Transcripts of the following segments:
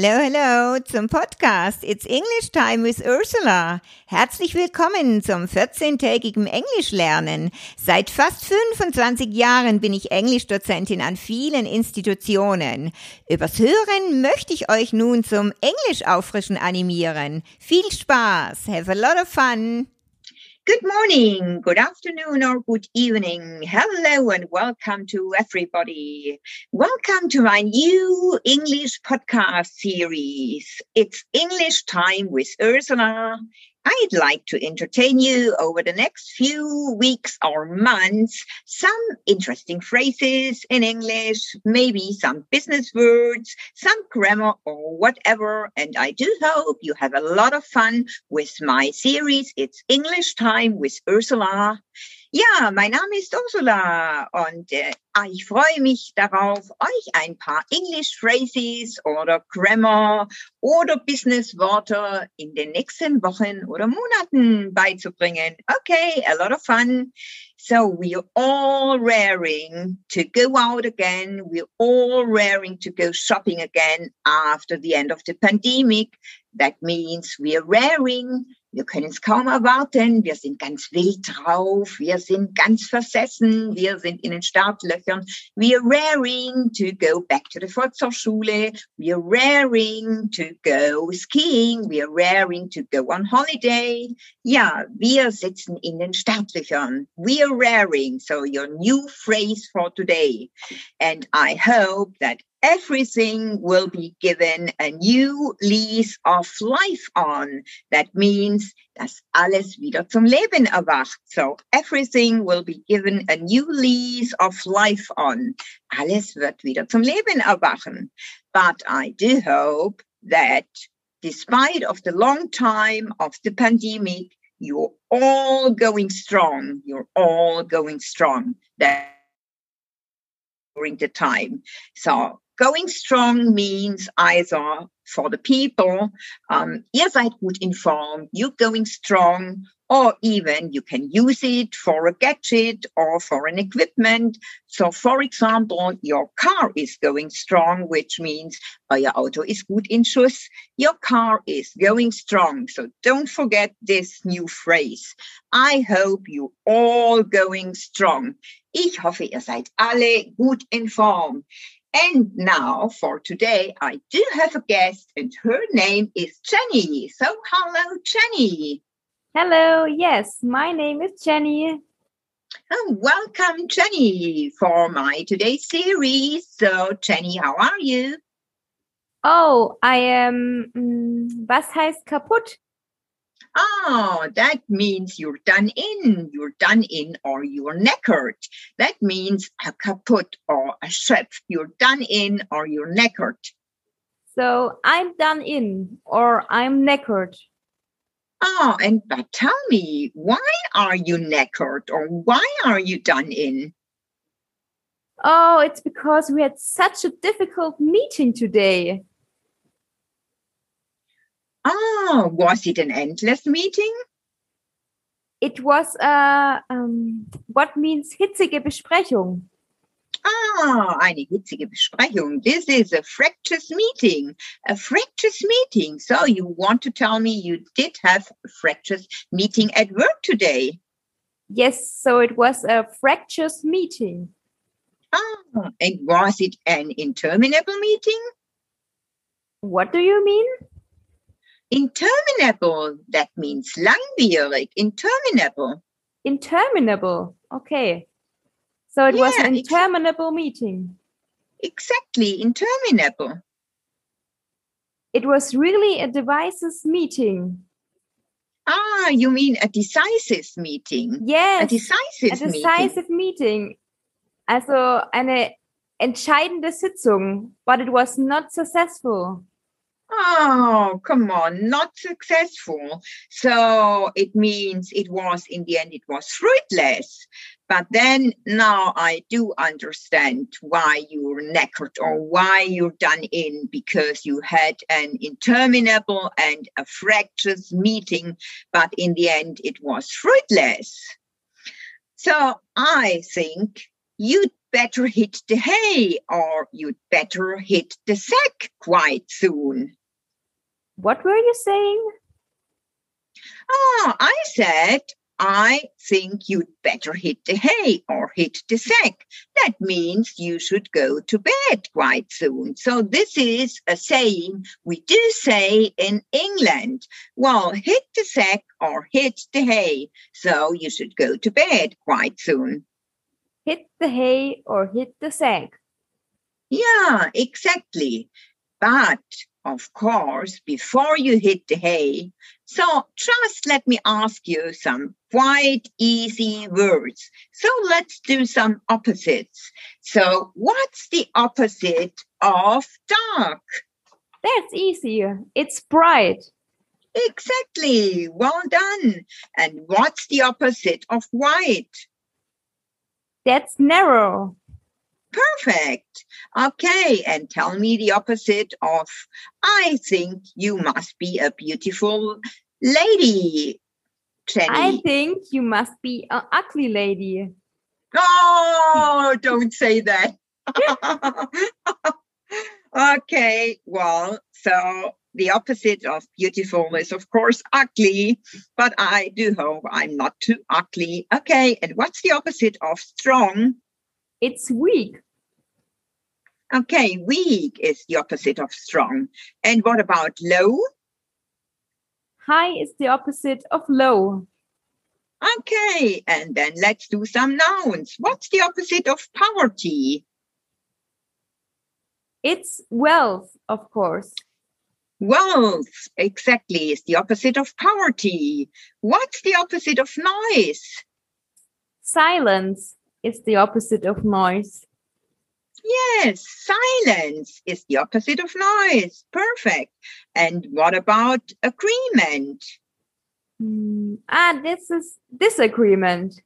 Hello, hello zum Podcast It's English Time with Ursula. Herzlich willkommen zum 14-tägigen Englischlernen. Seit fast 25 Jahren bin ich Englischdozentin an vielen Institutionen. Übers Hören möchte ich euch nun zum Englisch auffrischen animieren. Viel Spaß. Have a lot of fun. Good morning, good afternoon, or good evening. Hello, and welcome to everybody. Welcome to my new English podcast series. It's English Time with Ursula. I'd like to entertain you over the next few weeks or months some interesting phrases in English, maybe some business words, some grammar or whatever. And I do hope you have a lot of fun with my series. It's English Time with Ursula. Ja, mein Name ist Ursula und äh, ich freue mich darauf, euch ein paar English Phrases oder Grammar oder Business Worte in den nächsten Wochen oder Monaten beizubringen. Okay, a lot of fun. So we're all raring to go out again. We're all raring to go shopping again after the end of the pandemic. That means we're raring Wir können es kaum erwarten. Wir sind ganz wild drauf. Wir sind ganz versessen. Wir sind in den Startlöchern. We're raring to go back to the Volkshochschule. We're raring to go skiing. We're raring to go on holiday. Ja, wir sitzen in den Startlöchern. We're raring. So your new phrase for today. And I hope that everything will be given a new lease of life on. That means dass alles wieder zum Leben erwacht. So everything will be given a new lease of life on. Alles wird wieder zum Leben erwachen. But I do hope that despite of the long time of the pandemic, you're all going strong. You're all going strong. That during the time. So going strong means either for the people, um, ihr seid gut informed, you're going strong, or even you can use it for a gadget or for an equipment. So, for example, your car is going strong, which means your Auto is good in Schuss. Your car is going strong. So, don't forget this new phrase. I hope you all going strong. Ich hoffe, ihr seid alle gut informed. And now for today, I do have a guest, and her name is Jenny. So, hello, Jenny. Hello, yes, my name is Jenny. And welcome, Jenny, for my today's series. So, Jenny, how are you? Oh, I am. Um, was heißt kaputt? Oh, that means you're done in, you're done in, or you're knackered. That means a kaput or a chef. You're done in or you're knackered. So I'm done in or I'm knackered. Oh, ah, and but tell me, why are you knackered or why are you done in? Oh, it's because we had such a difficult meeting today. Oh, was it an endless meeting? It was a um, what means hitzige Besprechung. Ah, eine hitzige Besprechung. This is a fractious meeting. A fractious meeting. So you want to tell me you did have a fractious meeting at work today? Yes, so it was a fractious meeting. Ah, and was it an interminable meeting? What do you mean? Interminable, that means langwierig, interminable. Interminable, okay. So it yeah, was an interminable meeting. Exactly, interminable. It was really a devices meeting. Ah, you mean a decisive meeting? Yes. A decisive, meeting. a decisive meeting. meeting. Also eine entscheidende Sitzung, but it was not successful. Oh, come on, not successful. So it means it was, in the end, it was fruitless. But then now I do understand why you're knackered or why you're done in because you had an interminable and a fractious meeting, but in the end it was fruitless. So I think you'd better hit the hay or you'd better hit the sack quite soon. What were you saying? Oh, I said, I think you'd better hit the hay or hit the sack. That means you should go to bed quite soon. So this is a saying we do say in England. Well, hit the sack or hit the hay. So you should go to bed quite soon. Hit the hay or hit the sack. Yeah, exactly. But of course, before you hit the hay. So just let me ask you some quite easy words. So let's do some opposites. So what's the opposite of dark? That's easy. It's bright. Exactly. Well done. And what's the opposite of white? That's narrow. Perfect. Okay, and tell me the opposite of I think you must be a beautiful lady, Jenny. I think you must be an ugly lady. Oh, don't say that. okay, well, so the opposite of beautiful is, of course, ugly, but I do hope I'm not too ugly. Okay, and what's the opposite of strong? It's weak. Okay, weak is the opposite of strong. And what about low? High is the opposite of low. Okay, and then let's do some nouns. What's the opposite of poverty? It's wealth, of course. Wealth, exactly, is the opposite of poverty. What's the opposite of noise? Silence is the opposite of noise. Yes, silence is the opposite of noise. Perfect. And what about agreement? Mm, ah, this is disagreement.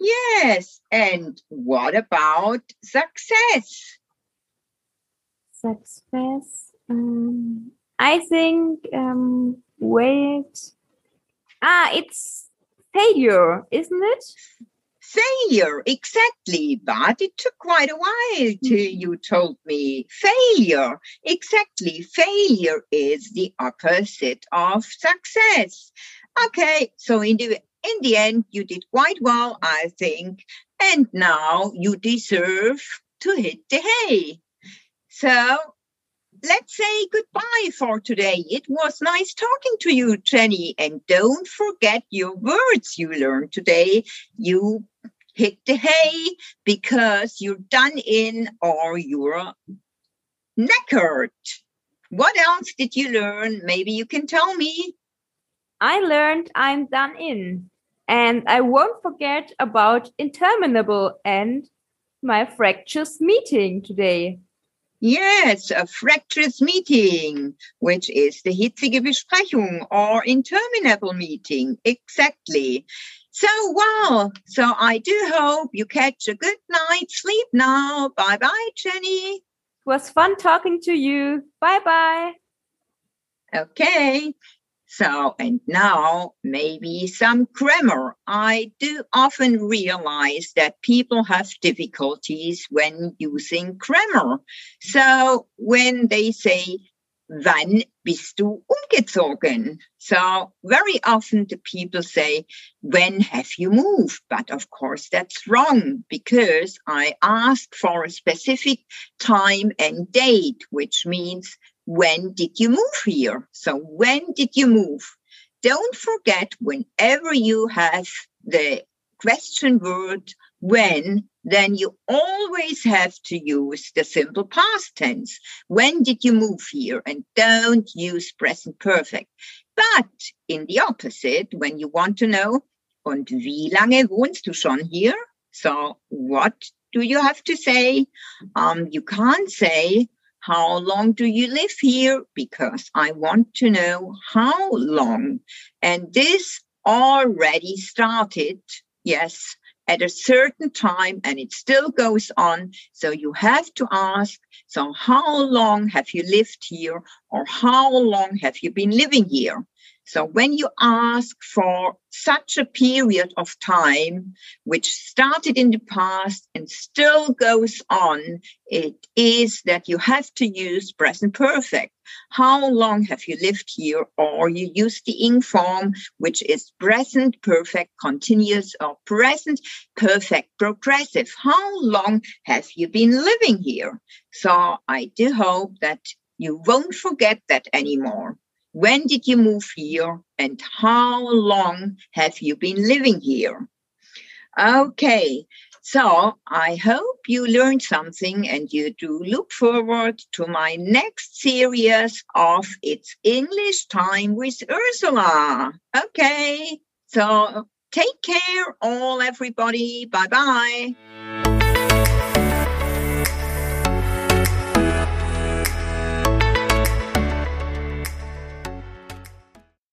Yes. And what about success? Success. Um, I think, um, wait. Ah, it's failure, isn't it? Failure, exactly. But it took quite a while till mm-hmm. you told me failure. Exactly. Failure is the opposite of success. Okay, so in the in the end, you did quite well, I think. And now you deserve to hit the hay. So let's say goodbye for today. It was nice talking to you, Jenny. And don't forget your words you learned today. You hit the hay because you're done in or you're knackered. What else did you learn? Maybe you can tell me. I learned I'm done in. And I won't forget about interminable and my fractious meeting today. Yes, a fractious meeting, which is the hitzige Besprechung or interminable meeting. Exactly. So, well, so I do hope you catch a good night's sleep now. Bye bye, Jenny. It was fun talking to you. Bye bye. Okay. So, and now maybe some grammar. I do often realize that people have difficulties when using grammar. So, when they say, Wann bist du umgezogen? So, very often the people say, When have you moved? But of course, that's wrong because I ask for a specific time and date, which means when did you move here? So when did you move? Don't forget whenever you have the question word when, then you always have to use the simple past tense. When did you move here? And don't use present perfect. But in the opposite, when you want to know, und wie lange wohnst du schon hier? So what do you have to say? Um, you can't say, how long do you live here? Because I want to know how long. And this already started, yes, at a certain time and it still goes on. So you have to ask, so how long have you lived here or how long have you been living here? So when you ask for such a period of time, which started in the past and still goes on, it is that you have to use present perfect. How long have you lived here? Or you use the ing form, which is present perfect continuous or present perfect progressive. How long have you been living here? So I do hope that you won't forget that anymore. When did you move here and how long have you been living here? Okay, so I hope you learned something and you do look forward to my next series of It's English Time with Ursula. Okay, so take care, all everybody. Bye bye.